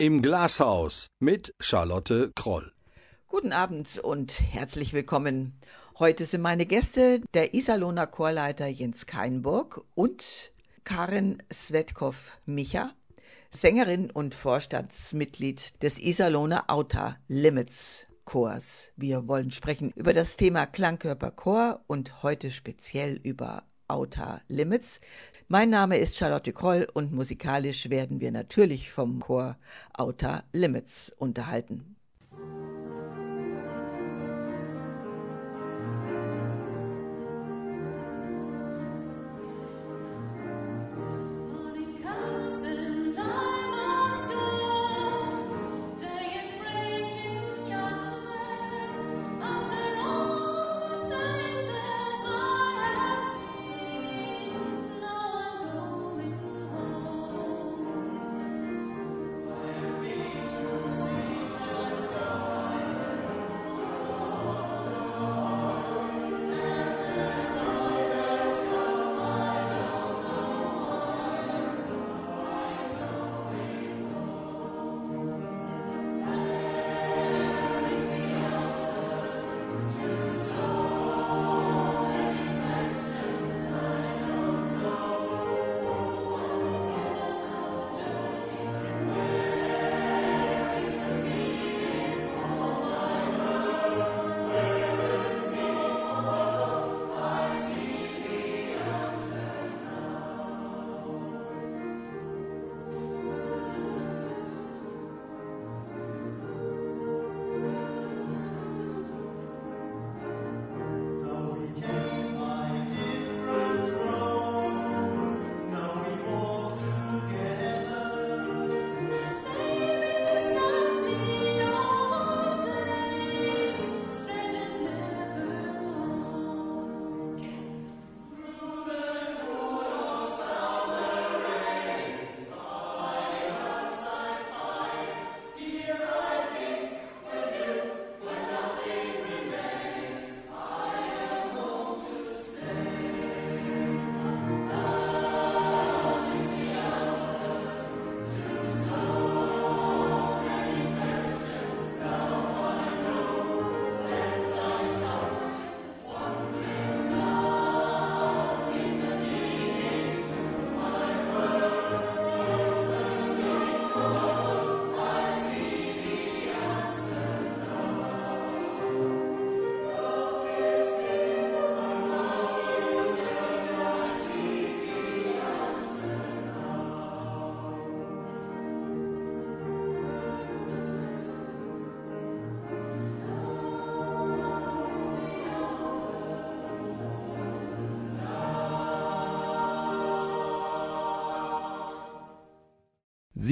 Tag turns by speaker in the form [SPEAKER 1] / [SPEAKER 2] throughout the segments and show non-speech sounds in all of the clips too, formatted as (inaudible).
[SPEAKER 1] Im Glashaus mit Charlotte Kroll.
[SPEAKER 2] Guten Abend und herzlich willkommen. Heute sind meine Gäste der Iserlohner Chorleiter Jens Keinburg und Karin Svetkov-Micha, Sängerin und Vorstandsmitglied des Iserlohner Outer Limits Chors. Wir wollen sprechen über das Thema Klangkörper Chor und heute speziell über Outer Limits. Mein Name ist Charlotte Kroll und musikalisch werden wir natürlich vom Chor Outer Limits unterhalten.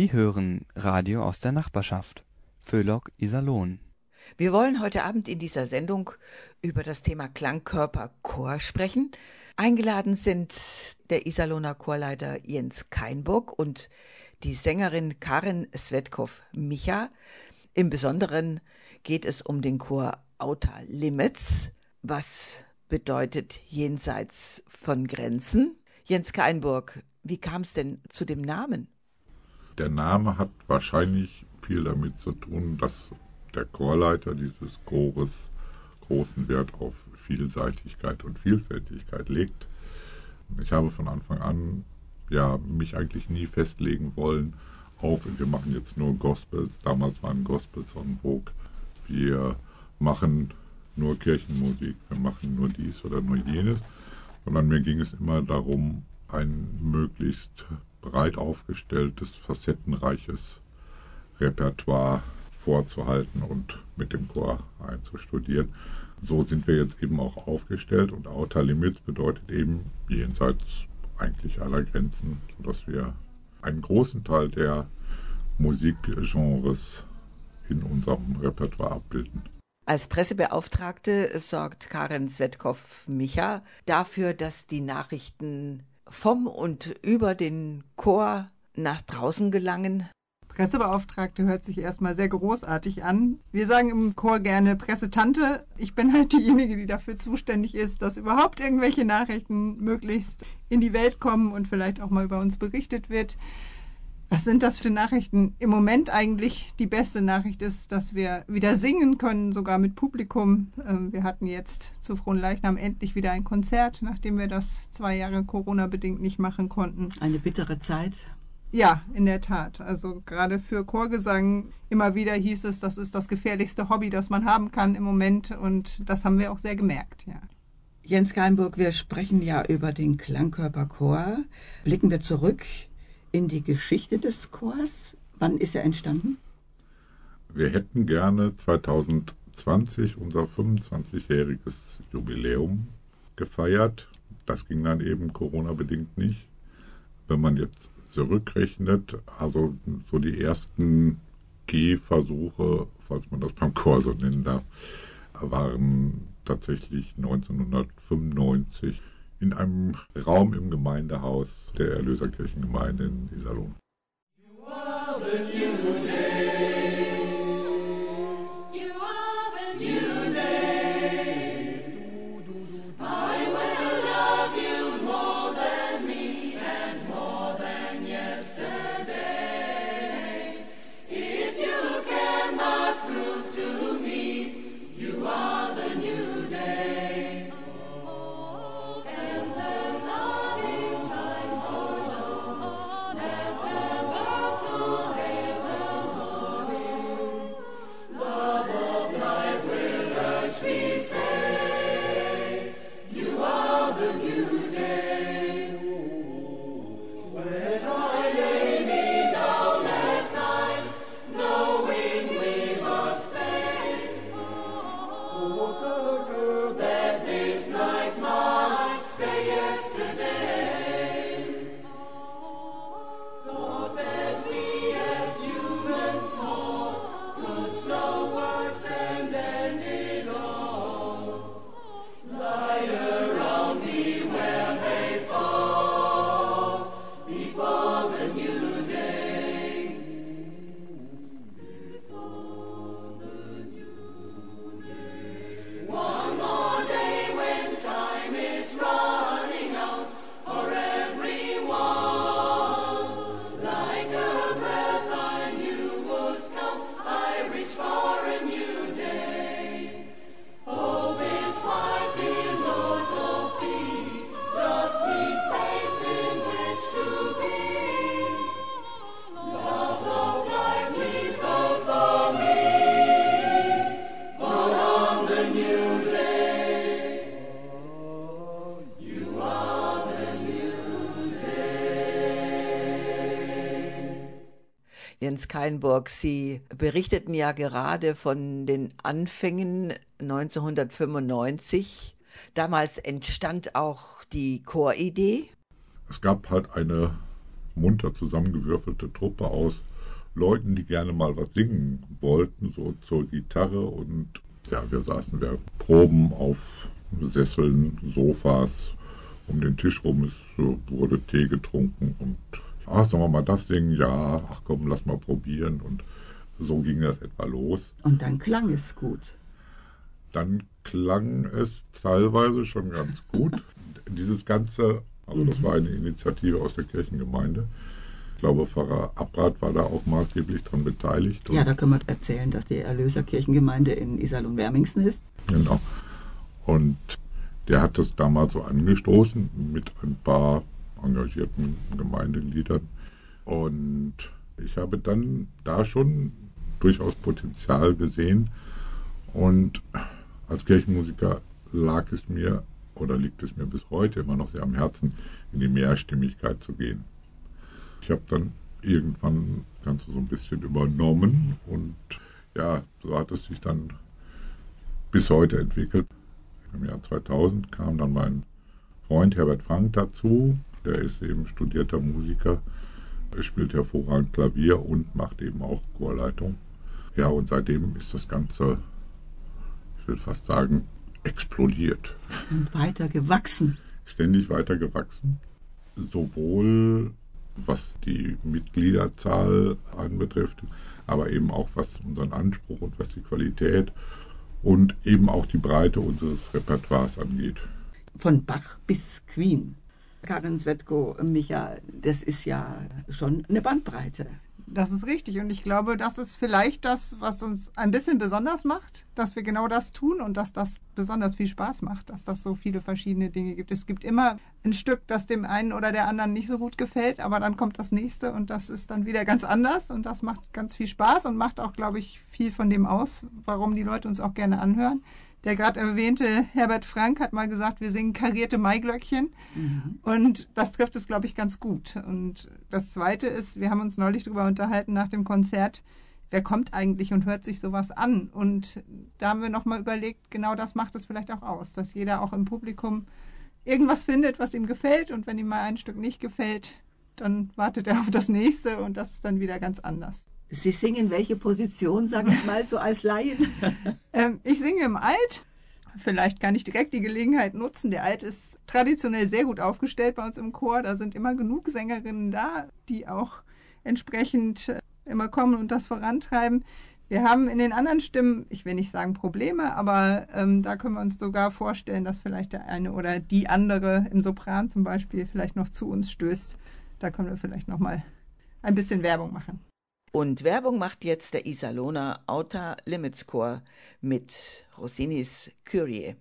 [SPEAKER 3] Sie hören Radio aus der Nachbarschaft. Föhlock Iserlohn.
[SPEAKER 2] Wir wollen heute Abend in dieser Sendung über das Thema Klangkörper Chor sprechen. Eingeladen sind der Iserlohner Chorleiter Jens Keinburg und die Sängerin Karin Svetkov-Micha. Im Besonderen geht es um den Chor Outer Limits. Was bedeutet jenseits von Grenzen? Jens Keinburg, wie kam es denn zu dem Namen?
[SPEAKER 4] Der Name hat wahrscheinlich viel damit zu tun, dass der Chorleiter dieses Chores großen Wert auf Vielseitigkeit und Vielfältigkeit legt. Ich habe von Anfang an ja mich eigentlich nie festlegen wollen auf, wir machen jetzt nur Gospels. Damals waren Gospels en vogue. Wir machen nur Kirchenmusik, wir machen nur dies oder nur jenes, sondern mir ging es immer darum, ein möglichst breit aufgestelltes, facettenreiches Repertoire vorzuhalten und mit dem Chor einzustudieren. So sind wir jetzt eben auch aufgestellt und Outer Limits bedeutet eben jenseits eigentlich aller Grenzen, sodass wir einen großen Teil der Musikgenres in unserem Repertoire abbilden.
[SPEAKER 2] Als Pressebeauftragte sorgt Karin Svetkov-Micha dafür, dass die Nachrichten vom und über den Chor nach draußen gelangen?
[SPEAKER 5] Pressebeauftragte hört sich erstmal sehr großartig an. Wir sagen im Chor gerne Pressetante. Ich bin halt diejenige, die dafür zuständig ist, dass überhaupt irgendwelche Nachrichten möglichst in die Welt kommen und vielleicht auch mal über uns berichtet wird. Was sind das für Nachrichten? Im Moment eigentlich die beste Nachricht ist, dass wir wieder singen können, sogar mit Publikum. Ähm, wir hatten jetzt zu Frohen Leichnam endlich wieder ein Konzert, nachdem wir das zwei Jahre Corona-bedingt nicht machen konnten.
[SPEAKER 2] Eine bittere Zeit.
[SPEAKER 5] Ja, in der Tat. Also gerade für Chorgesang immer wieder hieß es, das ist das gefährlichste Hobby, das man haben kann im Moment. Und das haben wir auch sehr gemerkt, ja.
[SPEAKER 2] Jens Geinburg, wir sprechen ja über den Klangkörperchor. Blicken wir zurück in die Geschichte des Chors. Wann ist er entstanden?
[SPEAKER 4] Wir hätten gerne 2020 unser 25-jähriges Jubiläum gefeiert. Das ging dann eben Corona-bedingt nicht. Wenn man jetzt zurückrechnet, also so die ersten Gehversuche, falls man das beim Chor so nennen darf, waren tatsächlich 1995 in einem Raum im Gemeindehaus der Erlöserkirchengemeinde in Iserlohn.
[SPEAKER 2] Jens Keinburg, Sie berichteten ja gerade von den Anfängen 1995. Damals entstand auch die Choridee.
[SPEAKER 4] Es gab halt eine munter zusammengewürfelte Truppe aus Leuten, die gerne mal was singen wollten, so zur Gitarre. Und ja, wir saßen, wir proben auf Sesseln, Sofas, um den Tisch rum. Es wurde Tee getrunken und ach, sollen wir mal das singen? Ja, ach komm, lass mal probieren. Und so ging das etwa los.
[SPEAKER 2] Und dann klang es gut.
[SPEAKER 4] Dann klang es teilweise schon ganz gut. Dieses Ganze, also das war eine Initiative aus der Kirchengemeinde. Ich glaube, Pfarrer Abrath war da auch maßgeblich daran beteiligt.
[SPEAKER 2] Ja, da können wir erzählen, dass die Erlöserkirchengemeinde in Iserlohn-Wermingsen ist.
[SPEAKER 4] Genau. Und der hat das damals so angestoßen mit ein paar engagierten Gemeindegliedern. Und ich habe dann da schon durchaus Potenzial gesehen. Und als Kirchenmusiker lag es mir oder liegt es mir bis heute immer noch sehr am Herzen, in die Mehrstimmigkeit zu gehen. Ich habe dann irgendwann das Ganze so ein bisschen übernommen und ja, so hat es sich dann bis heute entwickelt. Im Jahr 2000 kam dann mein Freund Herbert Frank dazu, der ist eben studierter Musiker, er spielt hervorragend Klavier und macht eben auch Chorleitung. Ja, und seitdem ist das Ganze, ich will fast sagen, explodiert.
[SPEAKER 2] Und weiter gewachsen.
[SPEAKER 4] Ständig weiter gewachsen. Sowohl was die Mitgliederzahl anbetrifft, aber eben auch was unseren Anspruch und was die Qualität und eben auch die Breite unseres Repertoires angeht.
[SPEAKER 2] Von Bach bis Queen. Karin Svetko, Micha, das ist ja schon eine Bandbreite.
[SPEAKER 5] Das ist richtig. Und ich glaube, das ist vielleicht das, was uns ein bisschen besonders macht, dass wir genau das tun und dass das besonders viel Spaß macht, dass das so viele verschiedene Dinge gibt. Es gibt immer ein Stück, das dem einen oder der anderen nicht so gut gefällt, aber dann kommt das nächste und das ist dann wieder ganz anders und das macht ganz viel Spaß und macht auch, glaube ich, viel von dem aus, warum die Leute uns auch gerne anhören. Der gerade erwähnte Herbert Frank hat mal gesagt, wir singen karierte Maiglöckchen. Mhm. Und das trifft es, glaube ich, ganz gut. Und das Zweite ist, wir haben uns neulich darüber unterhalten nach dem Konzert, wer kommt eigentlich und hört sich sowas an? Und da haben wir nochmal überlegt, genau das macht es vielleicht auch aus, dass jeder auch im Publikum irgendwas findet, was ihm gefällt. Und wenn ihm mal ein Stück nicht gefällt, dann wartet er auf das nächste und das ist dann wieder ganz anders.
[SPEAKER 2] Sie singen welche Position, sag ich mal, so als Laien? (laughs)
[SPEAKER 5] ähm, ich singe im Alt. Vielleicht kann ich direkt die Gelegenheit nutzen. Der Alt ist traditionell sehr gut aufgestellt bei uns im Chor. Da sind immer genug Sängerinnen da, die auch entsprechend äh, immer kommen und das vorantreiben. Wir haben in den anderen Stimmen, ich will nicht sagen Probleme, aber ähm, da können wir uns sogar vorstellen, dass vielleicht der eine oder die andere im Sopran zum Beispiel vielleicht noch zu uns stößt. Da können wir vielleicht noch mal ein bisschen Werbung machen.
[SPEAKER 2] Und Werbung macht jetzt der Iserlohner Outer Limits Chor mit Rossinis Kyrie.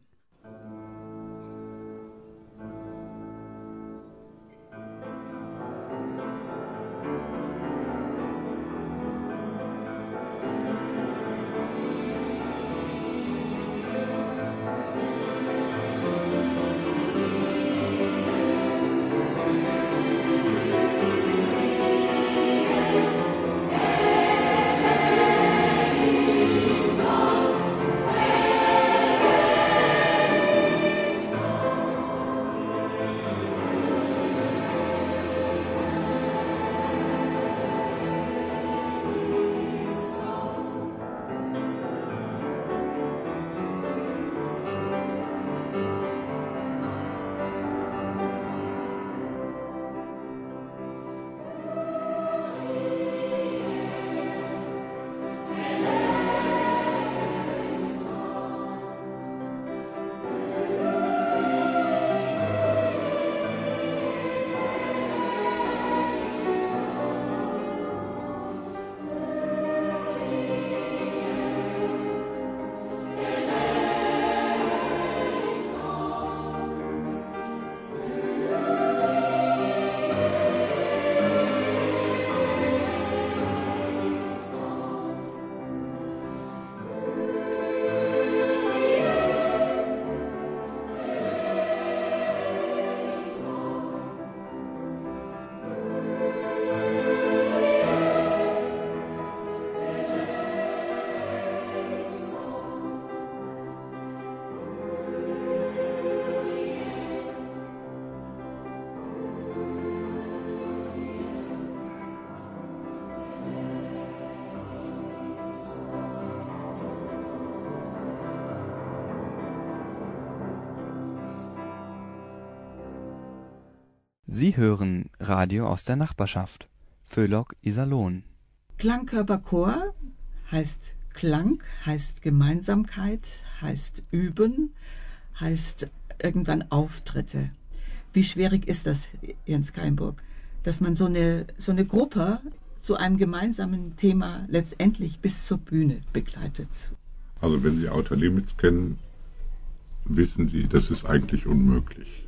[SPEAKER 3] Sie hören Radio aus der Nachbarschaft. Föhlock Iserlohn.
[SPEAKER 2] Klangkörperchor heißt Klang, heißt Gemeinsamkeit, heißt Üben, heißt irgendwann Auftritte. Wie schwierig ist das, Jens Keimburg, dass man so eine, so eine Gruppe zu einem gemeinsamen Thema letztendlich bis zur Bühne begleitet?
[SPEAKER 4] Also wenn Sie Outer Limits kennen, wissen Sie, das ist eigentlich unmöglich.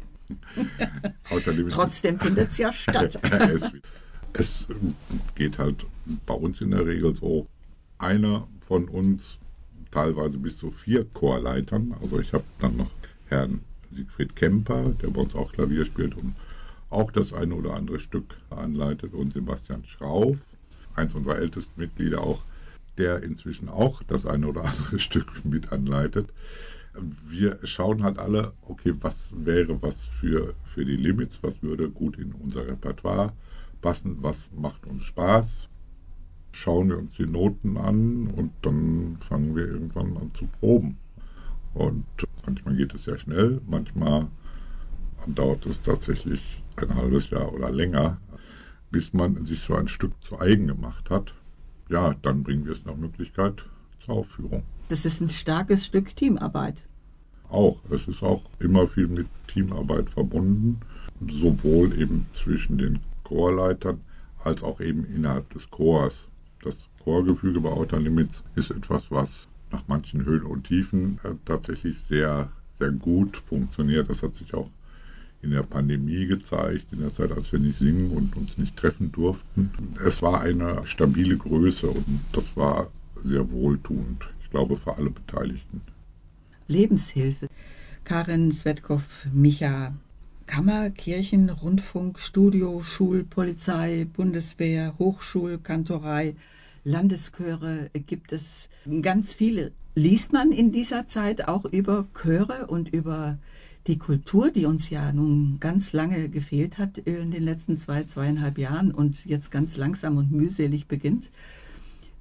[SPEAKER 2] Trotzdem findet es ja statt. (laughs)
[SPEAKER 4] es, es geht halt bei uns in der Regel so, einer von uns, teilweise bis zu vier Chorleitern, also ich habe dann noch Herrn Siegfried Kemper, der bei uns auch Klavier spielt und auch das eine oder andere Stück anleitet und Sebastian Schrauf, eins unserer ältesten Mitglieder auch, der inzwischen auch das eine oder andere (laughs) Stück mit anleitet wir schauen halt alle, okay, was wäre was für, für die Limits, was würde gut in unser Repertoire passen, was macht uns Spaß. Schauen wir uns die Noten an und dann fangen wir irgendwann an zu proben. Und manchmal geht es sehr schnell, manchmal dauert es tatsächlich ein halbes Jahr oder länger, bis man sich so ein Stück zu eigen gemacht hat. Ja, dann bringen wir es nach Möglichkeit zur Aufführung.
[SPEAKER 2] Das ist ein starkes Stück Teamarbeit
[SPEAKER 4] auch. Es ist auch immer viel mit Teamarbeit verbunden. sowohl eben zwischen den Chorleitern als auch eben innerhalb des Chors. Das Chorgefüge bei Outer Limits ist etwas, was nach manchen Höhen und Tiefen äh, tatsächlich sehr, sehr gut funktioniert. Das hat sich auch in der Pandemie gezeigt, in der Zeit, als wir nicht singen und uns nicht treffen durften. Es war eine stabile Größe und das war sehr wohltuend, ich glaube, für alle Beteiligten.
[SPEAKER 6] Lebenshilfe. Karin Svetkov-Micha, Kammer, Kirchen, Rundfunk, Studio, Schul, Polizei, Bundeswehr, Hochschulkantorei, Landeschöre gibt es ganz viele. Liest man in dieser Zeit auch über Chöre und über die Kultur, die uns ja nun ganz lange gefehlt hat in den letzten zwei, zweieinhalb Jahren und jetzt ganz langsam und mühselig beginnt?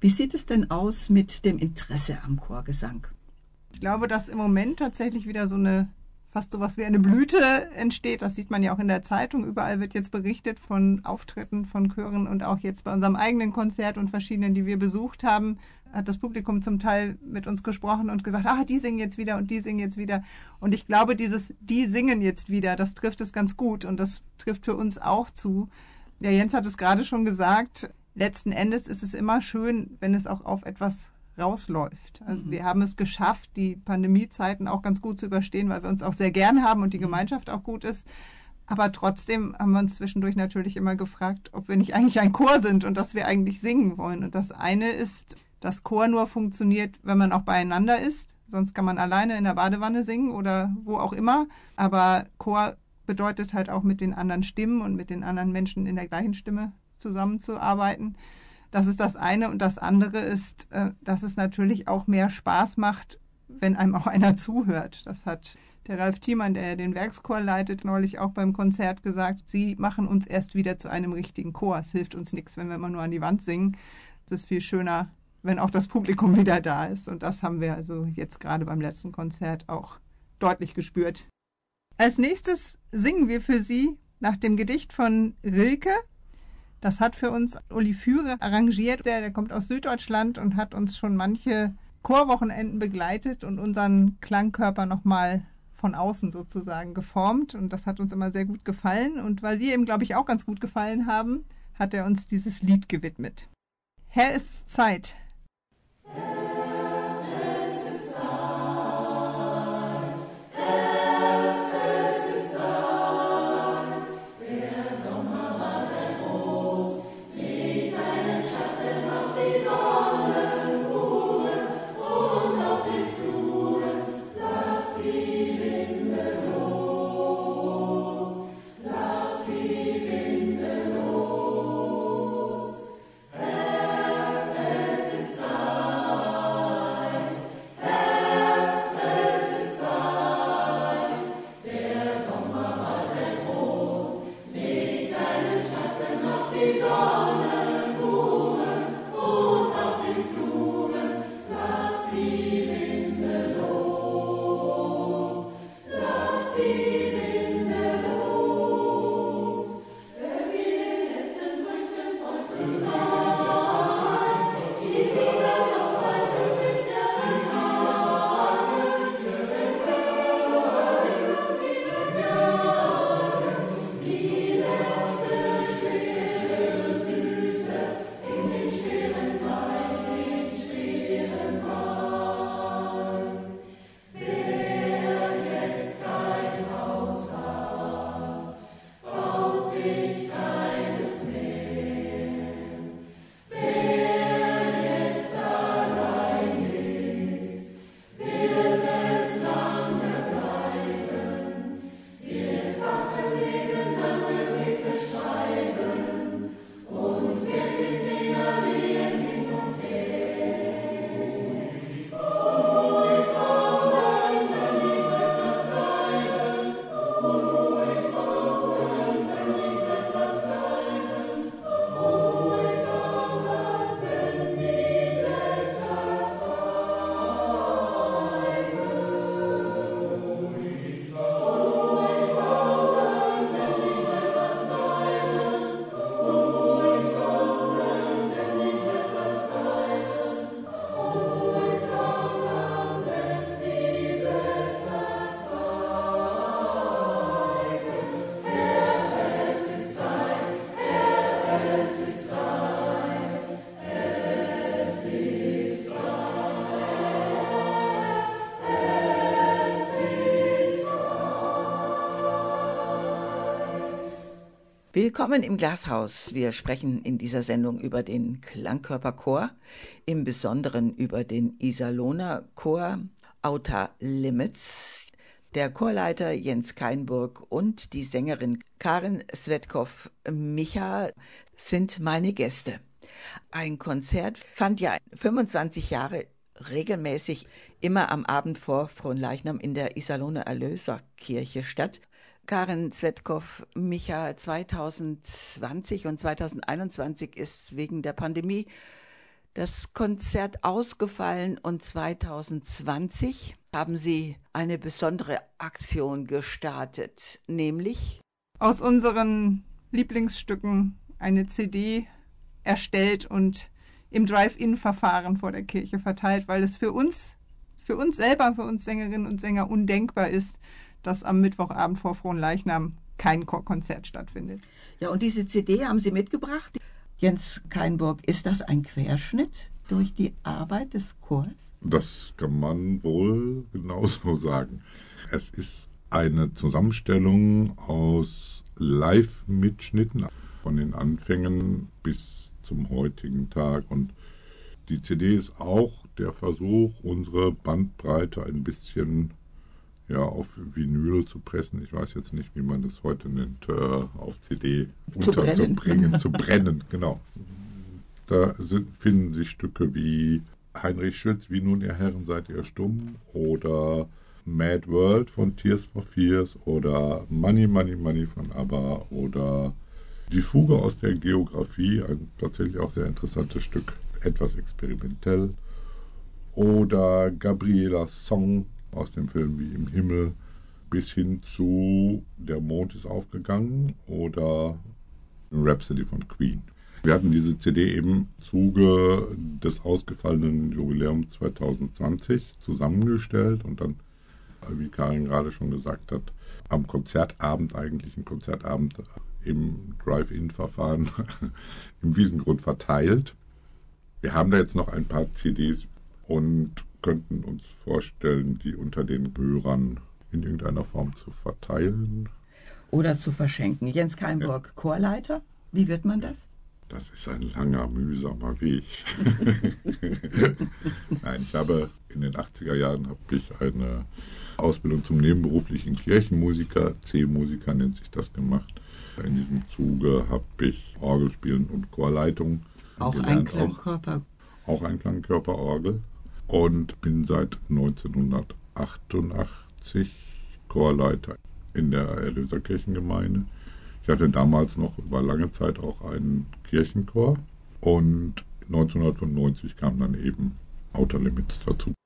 [SPEAKER 6] Wie sieht es denn aus mit dem Interesse am Chorgesang?
[SPEAKER 5] Ich glaube, dass im Moment tatsächlich wieder so eine fast so was wie eine Blüte entsteht. Das sieht man ja auch in der Zeitung. Überall wird jetzt berichtet von Auftritten von Chören und auch jetzt bei unserem eigenen Konzert und verschiedenen, die wir besucht haben, hat das Publikum zum Teil mit uns gesprochen und gesagt, ah, die singen jetzt wieder und die singen jetzt wieder. Und ich glaube, dieses die singen jetzt wieder, das trifft es ganz gut und das trifft für uns auch zu. Der Jens hat es gerade schon gesagt, letzten Endes ist es immer schön, wenn es auch auf etwas rausläuft. Also mhm. wir haben es geschafft, die Pandemiezeiten auch ganz gut zu überstehen, weil wir uns auch sehr gern haben und die mhm. Gemeinschaft auch gut ist. Aber trotzdem haben wir uns zwischendurch natürlich immer gefragt, ob wir nicht eigentlich ein Chor sind und dass wir eigentlich singen wollen. Und das eine ist, dass Chor nur funktioniert, wenn man auch beieinander ist. Sonst kann man alleine in der Badewanne singen oder wo auch immer. Aber Chor bedeutet halt auch mit den anderen Stimmen und mit den anderen Menschen in der gleichen Stimme zusammenzuarbeiten. Das ist das eine. Und das andere ist, äh, dass es natürlich auch mehr Spaß macht, wenn einem auch (laughs) einer zuhört. Das hat der Ralf Thiemann, der den Werkschor leitet, neulich auch beim Konzert gesagt. Sie machen uns erst wieder zu einem richtigen Chor. Es hilft uns nichts, wenn wir immer nur an die Wand singen. Es ist viel schöner, wenn auch das Publikum (laughs) wieder da ist. Und das haben wir also jetzt gerade beim letzten Konzert auch deutlich gespürt. Als nächstes singen wir für Sie nach dem Gedicht von Rilke, das hat für uns Uli Führe arrangiert. Der, der kommt aus Süddeutschland und hat uns schon manche Chorwochenenden begleitet und unseren Klangkörper nochmal von außen sozusagen geformt. Und das hat uns immer sehr gut gefallen. Und weil wir ihm, glaube ich, auch ganz gut gefallen haben, hat er uns dieses Lied gewidmet. Herr ist Zeit.
[SPEAKER 2] Willkommen im Glashaus. Wir sprechen in dieser Sendung über den Klangkörperchor, im Besonderen über den Iserlohner Chor Outer Limits. Der Chorleiter Jens Keinburg und die Sängerin Karen Svetkov-Micha sind meine Gäste. Ein Konzert fand ja 25 Jahre regelmäßig immer am Abend vor Fronleichnam in der Iserlohner Erlöserkirche statt. Karin Zwetkov, Micha, 2020 und 2021 ist wegen der Pandemie das Konzert ausgefallen und 2020 haben Sie eine besondere Aktion gestartet, nämlich
[SPEAKER 5] aus unseren Lieblingsstücken eine CD erstellt und im Drive-In-Verfahren vor der Kirche verteilt, weil es für uns, für uns selber, für uns Sängerinnen und Sänger undenkbar ist, dass am Mittwochabend vor Frohen Leichnam kein Chorkonzert stattfindet.
[SPEAKER 2] Ja, und diese CD haben Sie mitgebracht. Jens Keinburg, ist das ein Querschnitt durch die Arbeit des Chors?
[SPEAKER 4] Das kann man wohl genauso (laughs) sagen. Es ist eine Zusammenstellung aus Live-Mitschnitten von den Anfängen bis zum heutigen Tag. Und die CD ist auch der Versuch, unsere Bandbreite ein bisschen ja, auf Vinyl zu pressen. Ich weiß jetzt nicht, wie man das heute nennt, äh, auf CD
[SPEAKER 2] zu unterzubringen,
[SPEAKER 4] zu brennen, genau. Da sind, finden sich Stücke wie Heinrich Schütz, Wie nun ihr Herren seid ihr stumm oder Mad World von Tears for Fears oder Money, Money, Money von ABBA oder Die Fuge aus der Geografie, ein tatsächlich auch sehr interessantes Stück, etwas experimentell. Oder Gabrielas Song aus dem Film Wie im Himmel bis hin zu Der Mond ist aufgegangen oder Rhapsody von Queen. Wir hatten diese CD im Zuge des ausgefallenen Jubiläums 2020 zusammengestellt und dann, wie Karin gerade schon gesagt hat, am Konzertabend, eigentlich ein Konzertabend im Drive-In-Verfahren (laughs) im Wiesengrund verteilt. Wir haben da jetzt noch ein paar CDs und könnten uns vorstellen, die unter den Hörern in irgendeiner Form zu verteilen.
[SPEAKER 2] Oder zu verschenken. Jens Keinburg, ja. Chorleiter, wie wird man das?
[SPEAKER 4] Das ist ein langer, mühsamer Weg. (laughs) Nein, ich habe in den 80er Jahren habe ich eine Ausbildung zum nebenberuflichen Kirchenmusiker, C-Musiker nennt sich das gemacht. In diesem Zuge habe ich Orgelspielen und Chorleitung.
[SPEAKER 2] Auch gelernt, ein Klangkörper.
[SPEAKER 4] Auch, auch ein Klangkörperorgel und bin seit 1988 Chorleiter in der Erlöserkirchengemeinde. Ich hatte damals noch über lange Zeit auch einen Kirchenchor und 1995 kam dann eben Outer Limits dazu.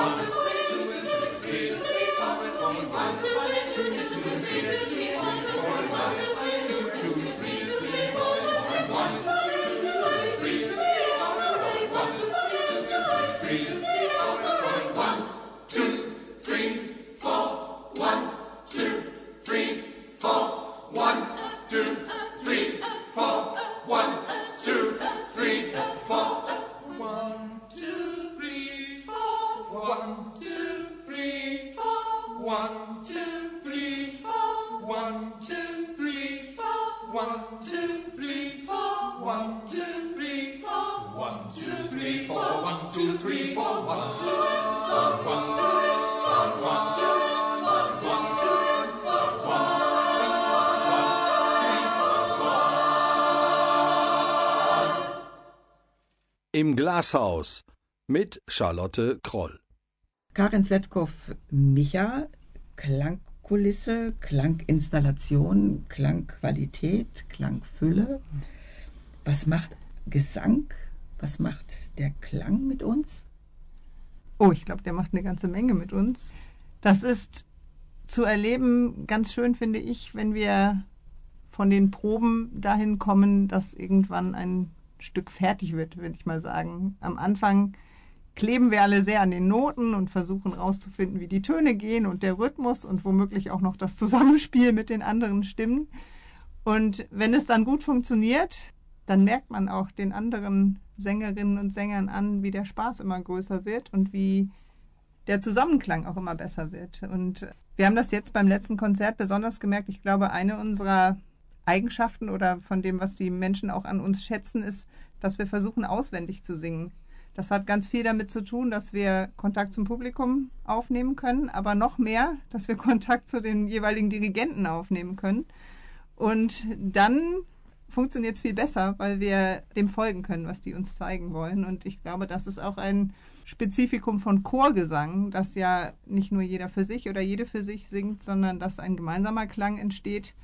[SPEAKER 1] One, two, three, two, three, three, three, four, four, one, two, three. Mit Charlotte Kroll.
[SPEAKER 2] Karin Svetkov Micha, Klang Klangkulisse, Klanginstallation, Klangqualität, Klangfülle. Was macht Gesang? Was macht der Klang mit uns?
[SPEAKER 5] Oh, ich glaube, der macht eine ganze Menge mit uns. Das ist zu erleben ganz schön, finde ich, wenn wir von den Proben dahin kommen, dass irgendwann ein Stück fertig wird, würde ich mal sagen. Am Anfang kleben wir alle sehr an den Noten und versuchen rauszufinden, wie die Töne gehen und der Rhythmus und womöglich auch noch das Zusammenspiel mit den anderen Stimmen. Und wenn es dann gut funktioniert, dann merkt man auch den anderen Sängerinnen und Sängern an, wie der Spaß immer größer wird und wie der Zusammenklang auch immer besser wird. Und wir haben das jetzt beim letzten Konzert besonders gemerkt. Ich glaube, eine unserer Eigenschaften oder von dem, was die Menschen auch an uns schätzen, ist, dass wir versuchen, auswendig zu singen. Das hat ganz viel damit zu tun, dass wir Kontakt zum Publikum aufnehmen können, aber noch mehr, dass wir (laughs) Kontakt zu den jeweiligen Dirigenten aufnehmen können. Und dann funktioniert es viel besser, weil wir dem folgen können, was die uns zeigen wollen. Und ich glaube, das ist auch ein Spezifikum von Chorgesang, dass ja nicht nur jeder für sich oder jede für sich singt, sondern dass ein gemeinsamer Klang entsteht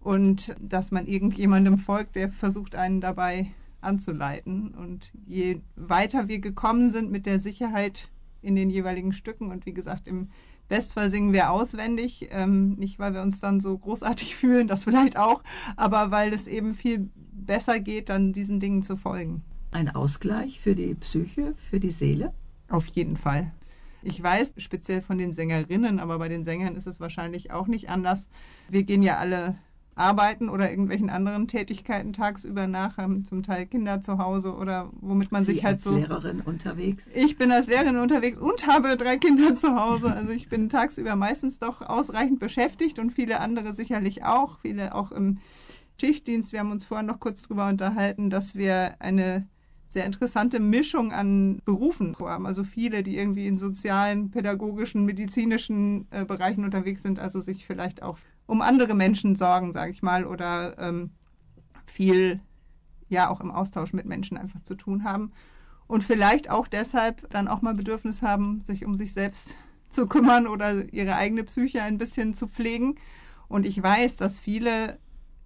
[SPEAKER 5] und dass man irgendjemandem folgt, der versucht, einen dabei anzuleiten. Und je weiter wir gekommen sind mit der Sicherheit in den jeweiligen Stücken und wie gesagt, im Bestfall singen wir auswendig, ähm, nicht weil wir uns dann so großartig (laughs) fühlen, das vielleicht auch, aber weil es eben viel besser geht, dann diesen Dingen zu folgen.
[SPEAKER 2] Ein Ausgleich für die Psyche, für die Seele?
[SPEAKER 5] Auf jeden Fall. Ich weiß, speziell von den Sängerinnen, aber bei den Sängern ist es wahrscheinlich auch nicht anders. Wir gehen ja alle arbeiten oder irgendwelchen anderen Tätigkeiten tagsüber nach, haben zum Teil Kinder zu Hause oder womit man
[SPEAKER 2] Sie
[SPEAKER 5] sich halt
[SPEAKER 2] als
[SPEAKER 5] so.
[SPEAKER 2] Lehrerin unterwegs.
[SPEAKER 5] Ich bin als Lehrerin unterwegs und habe drei Kinder zu Hause. Also ich bin tagsüber meistens doch ausreichend beschäftigt und viele andere sicherlich auch. Viele auch im Schichtdienst. Wir haben uns vorhin noch kurz darüber unterhalten, dass wir eine sehr interessante Mischung an Berufen haben. Also viele, die irgendwie in sozialen, pädagogischen, medizinischen äh, Bereichen unterwegs sind, also sich vielleicht auch um andere Menschen sorgen, sage ich mal, oder ähm, viel ja auch im Austausch mit Menschen einfach zu tun haben und vielleicht auch deshalb dann auch mal Bedürfnis haben, sich um sich selbst zu kümmern oder ihre eigene Psyche ein bisschen zu pflegen. Und ich weiß, dass viele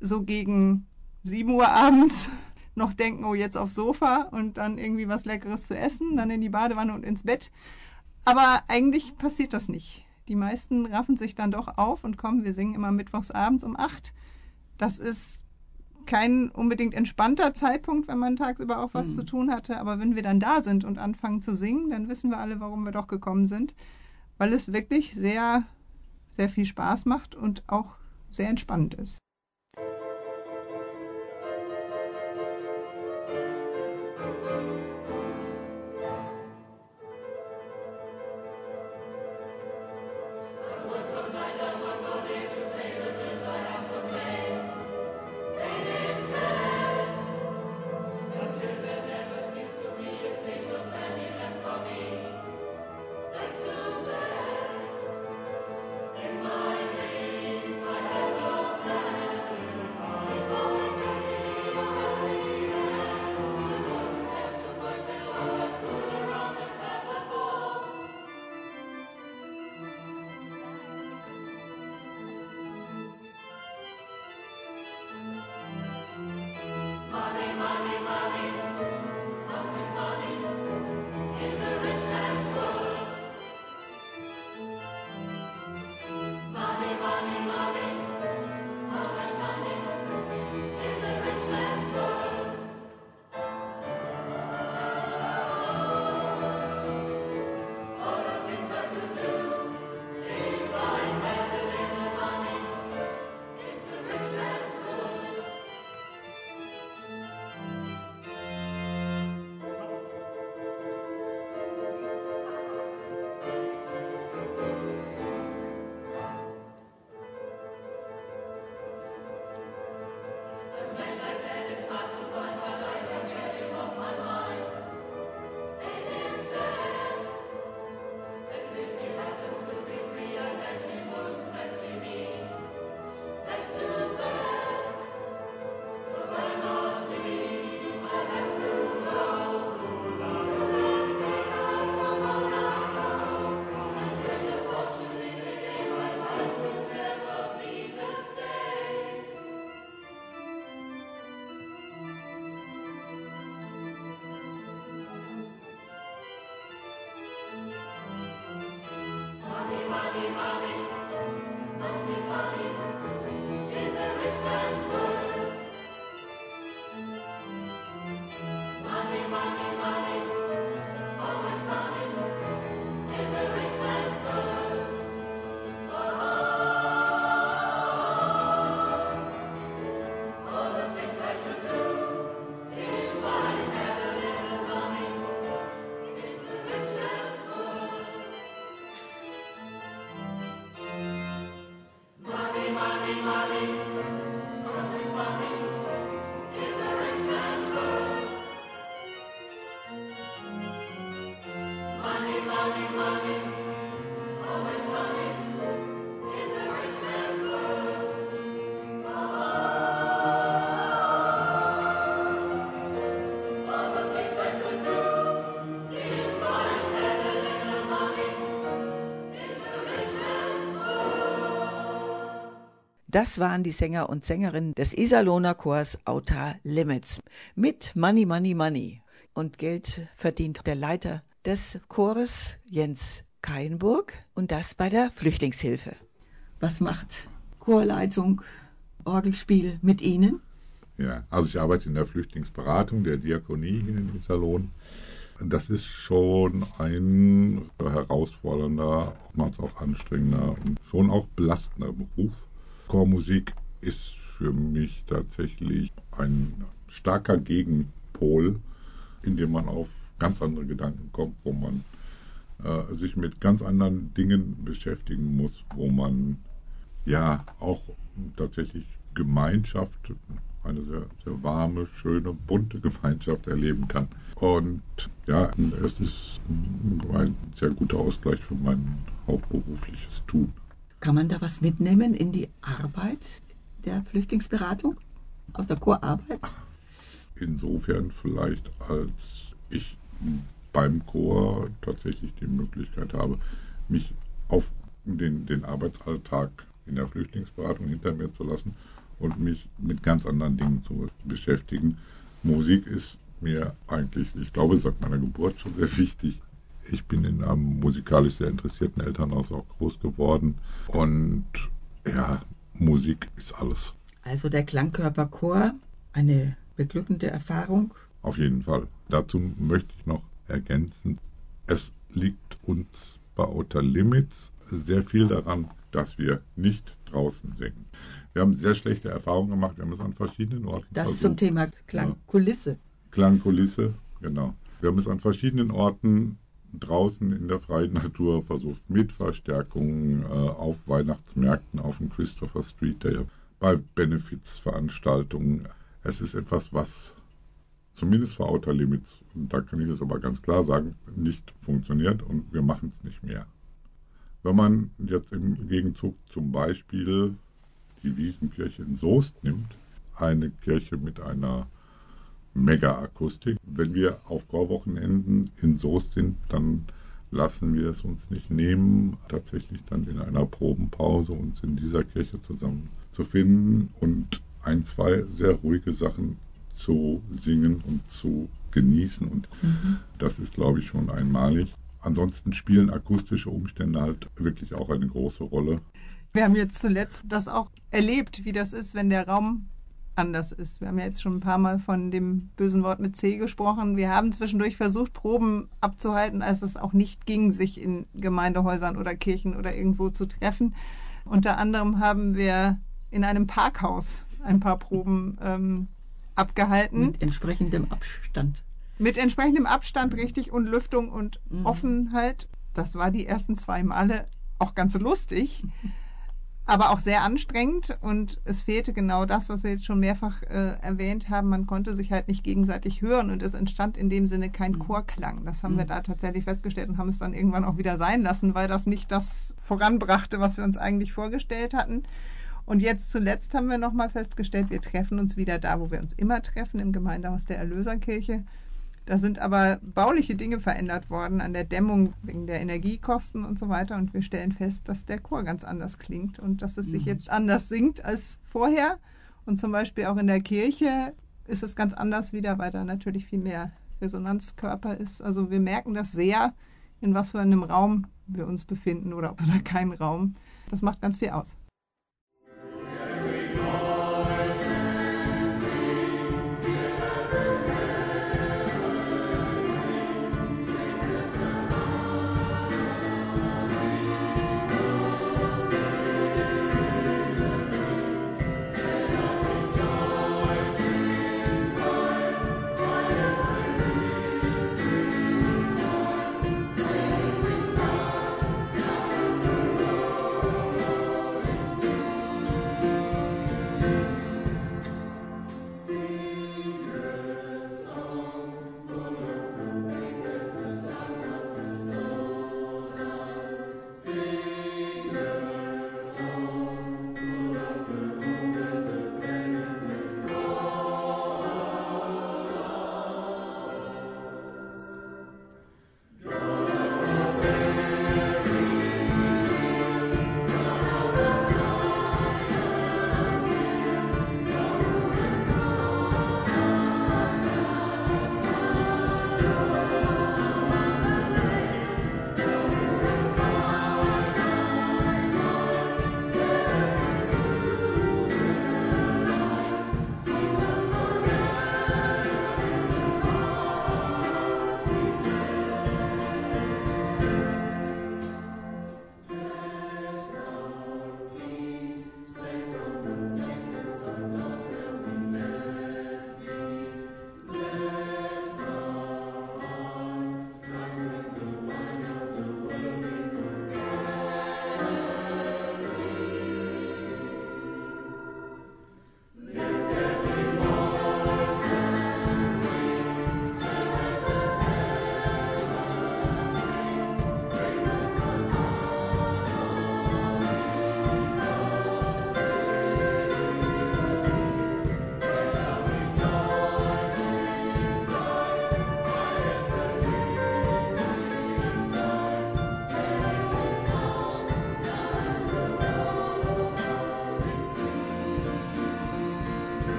[SPEAKER 5] so gegen 7 Uhr abends (laughs) noch denken, oh, jetzt aufs Sofa und dann irgendwie was Leckeres zu essen, dann in die Badewanne und ins Bett. Aber eigentlich passiert das nicht. Die meisten raffen sich dann doch auf und kommen. Wir singen immer mittwochs abends um acht. Das ist kein unbedingt entspannter Zeitpunkt, wenn man tagsüber auch was
[SPEAKER 2] Hm.
[SPEAKER 5] zu tun hatte. Aber wenn wir dann da sind und anfangen zu singen, dann wissen wir alle, warum wir doch gekommen sind. Weil es wirklich sehr, sehr viel Spaß macht und auch sehr entspannend ist.
[SPEAKER 2] Das waren die Sänger und Sängerinnen des Iserlohner Chors Outer Limits mit Money, Money, Money. Und Geld verdient der Leiter des Chores Jens Kainburg und das bei der Flüchtlingshilfe. Was macht Chorleitung, Orgelspiel mit Ihnen?
[SPEAKER 4] Ja, also ich arbeite in der Flüchtlingsberatung der Diakonie hier in Iserlohn. Das ist schon ein herausfordernder, oftmals auch anstrengender und schon auch belastender Beruf. Chormusik ist für mich tatsächlich ein starker Gegenpol, in dem man auf ganz andere Gedanken kommt, wo man äh, sich mit ganz anderen Dingen beschäftigen muss, wo man ja auch tatsächlich Gemeinschaft, eine sehr, sehr warme, schöne, bunte Gemeinschaft erleben kann. Und ja, es ist ein sehr guter Ausgleich für mein hauptberufliches Tun.
[SPEAKER 2] Kann man da was mitnehmen in die Arbeit der Flüchtlingsberatung? Aus der Chorarbeit?
[SPEAKER 4] Insofern vielleicht, als ich beim Chor tatsächlich die Möglichkeit habe, mich auf den, den Arbeitsalltag in der Flüchtlingsberatung hinter mir zu lassen und mich mit ganz anderen Dingen zu beschäftigen. Musik ist mir eigentlich, ich glaube, seit meiner Geburt schon sehr wichtig. Ich bin in einem musikalisch sehr interessierten Elternhaus auch groß geworden und ja, Musik ist alles.
[SPEAKER 2] Also der Klangkörperchor, eine beglückende Erfahrung.
[SPEAKER 4] Auf jeden Fall. Dazu möchte ich noch ergänzen, es liegt uns bei Outer Limits sehr viel daran, dass wir nicht draußen singen. Wir haben sehr schlechte Erfahrungen gemacht. Wir haben es an verschiedenen Orten
[SPEAKER 2] Das
[SPEAKER 4] versucht.
[SPEAKER 2] zum Thema Klangkulisse. Ja.
[SPEAKER 4] Klangkulisse, genau. Wir haben es an verschiedenen Orten draußen in der freien Natur versucht, mit Verstärkungen äh, auf Weihnachtsmärkten, auf dem Christopher Street Day, bei Benefizveranstaltungen. Es ist etwas, was zumindest für Outer Limits, und da kann ich es aber ganz klar sagen, nicht funktioniert und wir machen es nicht mehr. Wenn man jetzt im Gegenzug zum Beispiel die Wiesenkirche in Soest nimmt, eine Kirche mit einer Mega-Akustik. Wenn wir auf Chorwochenenden in Soest sind, dann lassen wir es uns nicht nehmen, tatsächlich dann in einer Probenpause uns in dieser Kirche zusammen zu finden und ein, zwei sehr ruhige Sachen zu singen und zu genießen. Und mhm. das ist, glaube ich, schon einmalig. Ansonsten spielen akustische Umstände halt wirklich auch eine große Rolle.
[SPEAKER 5] Wir haben jetzt zuletzt das auch erlebt, wie das ist, wenn der Raum anders ist. Wir haben ja jetzt schon ein paar Mal von dem bösen Wort mit C gesprochen. Wir haben zwischendurch versucht, Proben abzuhalten, als es auch nicht ging, sich in Gemeindehäusern oder Kirchen oder irgendwo zu treffen. Unter anderem haben wir in einem Parkhaus ein paar Proben ähm, abgehalten.
[SPEAKER 2] Mit entsprechendem Abstand.
[SPEAKER 5] Mit entsprechendem Abstand, richtig, und Lüftung und mhm. Offenheit. Das war die ersten zwei Male auch ganz lustig (laughs) aber auch sehr anstrengend und es fehlte genau das, was wir jetzt schon mehrfach äh, erwähnt haben. Man konnte sich halt nicht gegenseitig hören und es entstand in dem Sinne kein mhm. Chorklang. Das haben mhm. wir da tatsächlich festgestellt und haben es dann irgendwann auch wieder sein lassen, weil das nicht das voranbrachte, was wir uns eigentlich vorgestellt hatten. Und jetzt zuletzt haben wir nochmal festgestellt, wir treffen uns wieder da, wo wir uns immer treffen, im Gemeindehaus der Erlöserkirche. Da sind aber bauliche Dinge verändert worden an der Dämmung wegen der Energiekosten und so weiter. Und wir stellen fest, dass der Chor ganz anders klingt und dass es sich mhm. jetzt anders singt als vorher. Und zum Beispiel auch in der Kirche ist es ganz anders wieder, weil da natürlich viel mehr Resonanzkörper ist. Also wir merken das sehr, in was für einem Raum wir uns befinden oder ob da keinen Raum. Das macht ganz viel aus.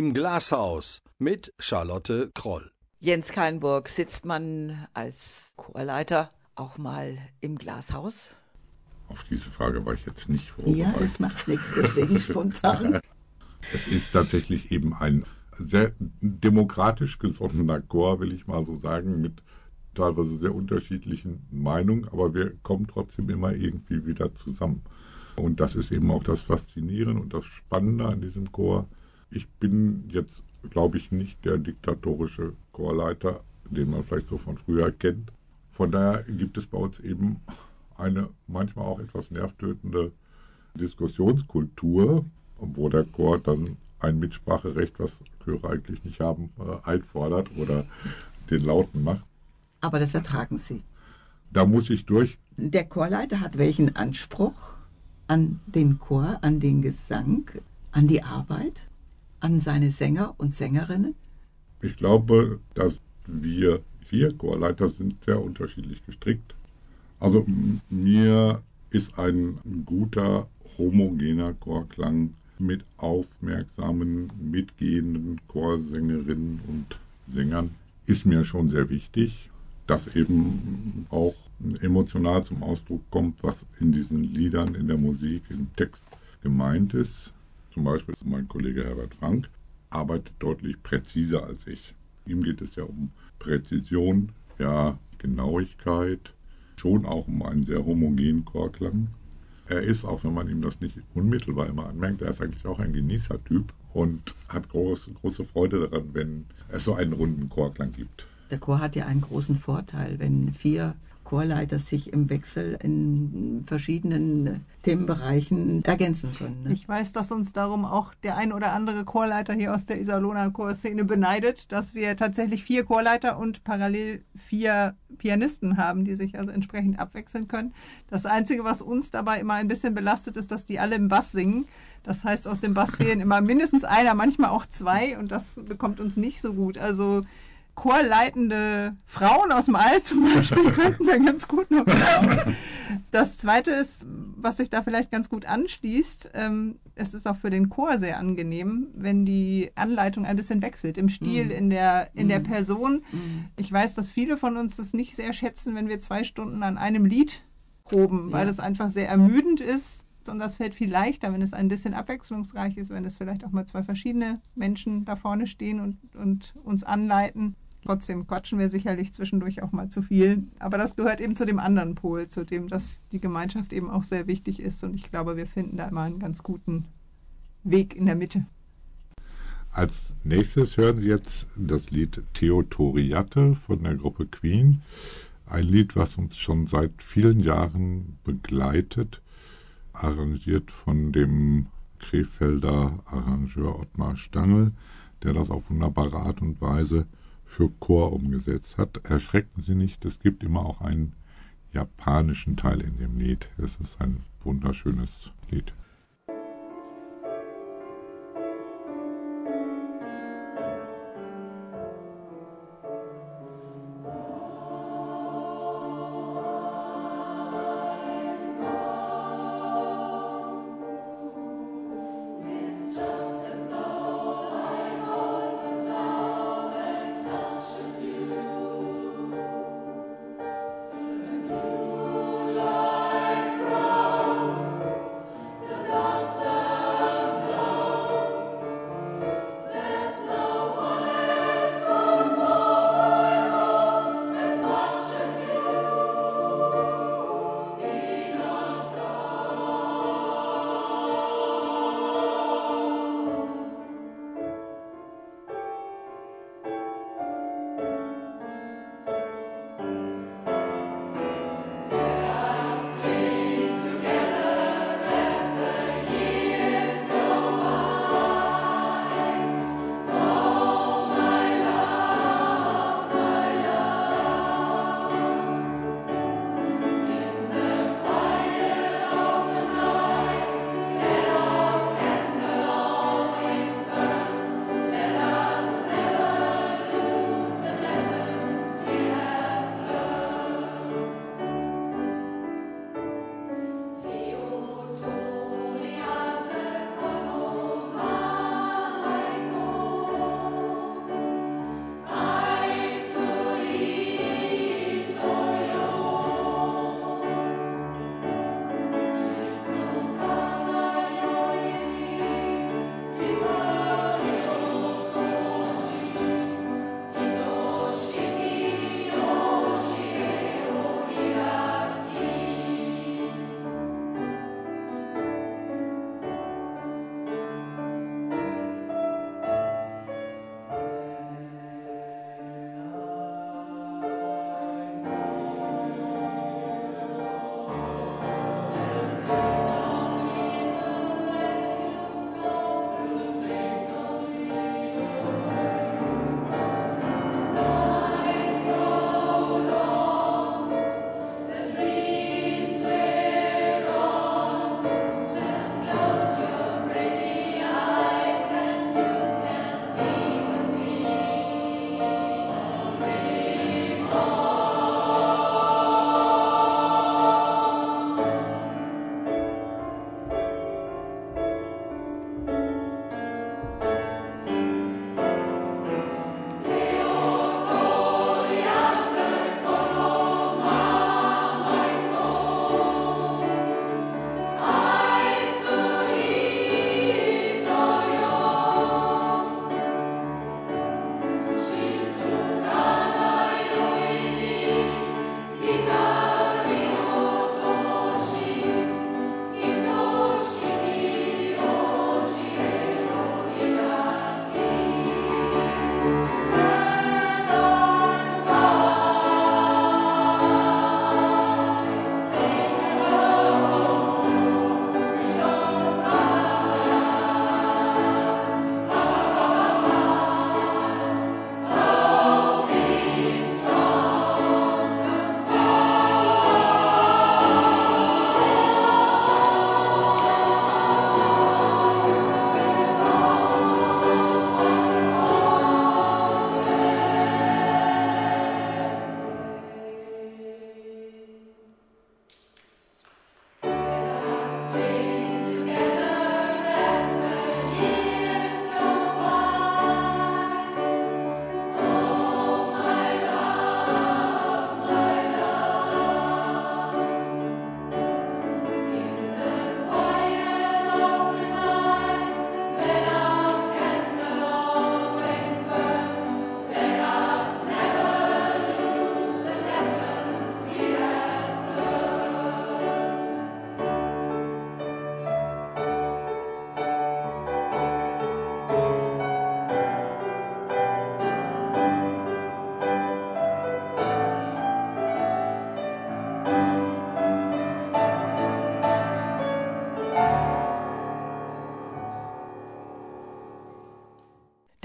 [SPEAKER 1] Im Glashaus mit Charlotte Kroll.
[SPEAKER 2] Jens Keinburg, sitzt man als Chorleiter auch mal im Glashaus?
[SPEAKER 4] Auf diese Frage war ich jetzt nicht
[SPEAKER 2] Ja,
[SPEAKER 4] vorbereitet.
[SPEAKER 2] es macht nichts, deswegen (laughs) spontan.
[SPEAKER 4] Es ist tatsächlich eben ein sehr demokratisch gesonnener Chor, will ich mal so sagen, mit teilweise sehr unterschiedlichen Meinungen, aber wir kommen trotzdem immer irgendwie wieder zusammen. Und das ist eben auch das Faszinierende und das Spannende an diesem Chor. Ich bin jetzt, glaube ich, nicht der diktatorische Chorleiter, den man vielleicht so von früher kennt. Von daher gibt es bei uns eben eine manchmal auch etwas nervtötende Diskussionskultur, wo der Chor dann ein Mitspracherecht, was Chöre eigentlich nicht haben, äh, einfordert oder den Lauten macht.
[SPEAKER 2] Aber das ertragen Sie.
[SPEAKER 4] Da muss ich durch.
[SPEAKER 2] Der Chorleiter hat welchen Anspruch an den Chor, an den Gesang, an die Arbeit, an seine Sänger und Sängerinnen?
[SPEAKER 4] Ich glaube, dass wir vier Chorleiter sind sehr unterschiedlich gestrickt. Also mir ist ein guter, homogener Chorklang mit aufmerksamen, mitgehenden Chorsängerinnen und Sängern ist mir schon sehr wichtig, dass eben auch emotional zum Ausdruck kommt, was in diesen Liedern, in der Musik, im Text gemeint ist. Zum Beispiel mein Kollege Herbert Frank arbeitet deutlich präziser als ich. Ihm geht es ja um Präzision, ja, Genauigkeit, schon auch um einen sehr homogenen Chorklang. Er ist, auch wenn man ihm das nicht unmittelbar immer anmerkt, er ist eigentlich auch ein Genießertyp und hat groß, große Freude daran, wenn es so einen runden Chorklang gibt.
[SPEAKER 2] Der Chor hat ja einen großen Vorteil, wenn vier Chorleiter sich im Wechsel in verschiedenen Themenbereichen ergänzen können. Ne?
[SPEAKER 5] Ich weiß, dass uns darum auch der ein oder andere Chorleiter hier aus der Iserlohner Chorszene beneidet, dass wir tatsächlich vier Chorleiter und parallel vier Pianisten haben, die sich also entsprechend abwechseln können. Das Einzige, was uns dabei immer ein bisschen belastet, ist, dass die alle im Bass singen. Das heißt, aus dem Bass fehlen immer mindestens einer, manchmal auch zwei und das bekommt uns nicht so gut. Also chorleitende Frauen aus dem All zum Beispiel (laughs) könnten da ganz gut noch. Das Zweite ist, was sich da vielleicht ganz gut anschließt, ähm, es ist auch für den Chor sehr angenehm, wenn die Anleitung ein bisschen wechselt, im Stil,
[SPEAKER 2] Mhm.
[SPEAKER 5] in, der, in der
[SPEAKER 2] Mhm.
[SPEAKER 5] Person. Ich weiß, dass viele von uns das nicht sehr schätzen, wenn wir zwei Stunden an einem Lied proben, weil
[SPEAKER 2] Ja.
[SPEAKER 5] es einfach sehr ermüdend ist. Und das fällt viel leichter, wenn es ein bisschen abwechslungsreich ist, wenn es vielleicht auch mal zwei verschiedene Menschen da vorne stehen und, und uns anleiten. Trotzdem quatschen wir sicherlich zwischendurch auch mal zu viel. Aber das gehört eben zu dem anderen Pol, zu dem, dass die Gemeinschaft eben auch sehr wichtig ist. Und ich glaube, wir finden da immer einen ganz guten Weg in der Mitte.
[SPEAKER 4] Als nächstes hören Sie jetzt das Lied Theotoriate von der Gruppe Queen. Ein Lied, was uns schon seit vielen Jahren begleitet, arrangiert von dem Krefelder Arrangeur Ottmar Stangl, der das auf wunderbare Art und Weise für Chor umgesetzt hat. Erschrecken Sie nicht, es gibt immer auch einen japanischen Teil in dem Lied. Es ist ein wunderschönes Lied.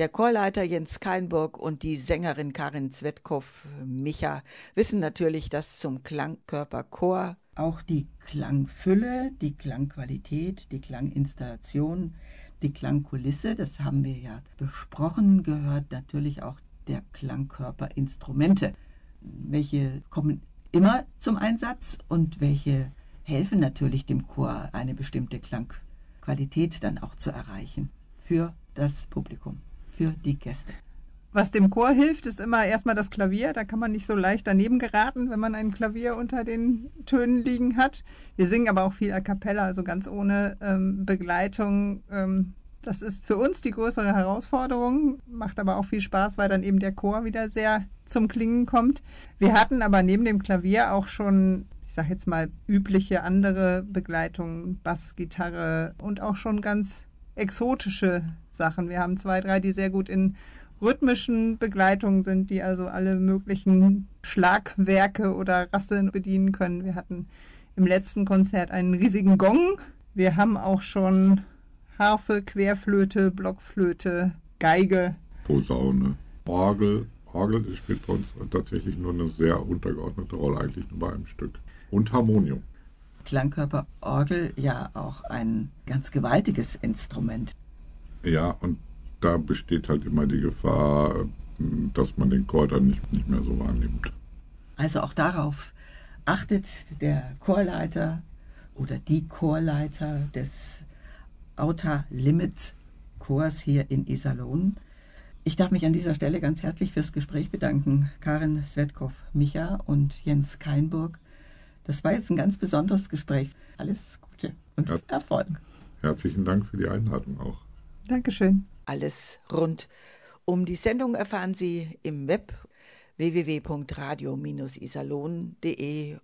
[SPEAKER 2] Der Chorleiter Jens Keinburg und die Sängerin Karin Zwetkopf-Micha wissen natürlich, dass zum Klangkörper Chor
[SPEAKER 6] auch die Klangfülle, die Klangqualität, die Klanginstallation, die Klangkulisse, das haben wir ja besprochen, gehört natürlich auch der Klangkörperinstrumente. Welche kommen immer zum Einsatz und welche helfen natürlich dem Chor, eine bestimmte Klangqualität dann auch zu erreichen für das Publikum, für die Gäste.
[SPEAKER 5] Was dem Chor hilft, ist immer erstmal das Klavier. Da kann man nicht so leicht daneben geraten, wenn man ein Klavier unter den Tönen liegen hat. Wir singen aber auch viel a cappella, also ganz ohne ähm, Begleitung. Ähm, das ist für uns die größere Herausforderung, macht aber auch viel Spaß, weil dann eben der Chor wieder sehr zum Klingen kommt. Wir hatten aber neben dem Klavier auch schon, ich sage jetzt mal, übliche andere Begleitungen, Bass, Gitarre und auch schon ganz exotische Sachen. Wir haben zwei, drei, die sehr gut in rhythmischen Begleitungen sind, die also alle möglichen Schlagwerke oder Rasseln bedienen können. Wir hatten im letzten Konzert einen riesigen Gong. Wir haben auch schon Harfe, Querflöte, Blockflöte, Geige.
[SPEAKER 4] Posaune, Orgel. Orgel spielt bei uns tatsächlich nur eine sehr untergeordnete Rolle, eigentlich nur bei einem Stück. Und Harmonium.
[SPEAKER 6] Klangkörperorgel ja auch ein ganz gewaltiges Instrument.
[SPEAKER 4] Ja, und da besteht halt immer die Gefahr, dass man den Chor dann nicht, nicht mehr so wahrnimmt.
[SPEAKER 6] Also auch darauf achtet der Chorleiter oder die Chorleiter des Outer Limits Chors hier in Iserlohn. Ich darf mich an dieser Stelle ganz herzlich fürs Gespräch bedanken. Karin Svetkov-Micha und Jens Keinburg. Das war jetzt ein ganz besonderes Gespräch. Alles Gute und ja. Erfolg.
[SPEAKER 4] Herzlichen Dank für die Einladung auch.
[SPEAKER 5] Dankeschön.
[SPEAKER 2] Alles rund um die Sendung erfahren Sie im Web www.radio-isalon.de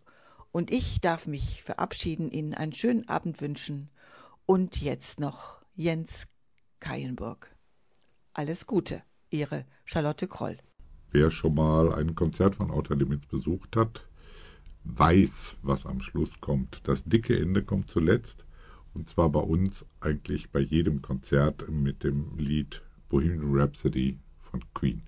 [SPEAKER 2] und ich darf mich verabschieden, Ihnen einen schönen Abend wünschen und jetzt noch Jens Keienburg. Alles Gute, Ihre Charlotte Kroll.
[SPEAKER 4] Wer schon mal ein Konzert von Outer Limits besucht hat, weiß, was am Schluss kommt. Das dicke Ende kommt zuletzt. Und zwar bei uns eigentlich bei jedem Konzert mit dem Lied Bohemian Rhapsody von Queen.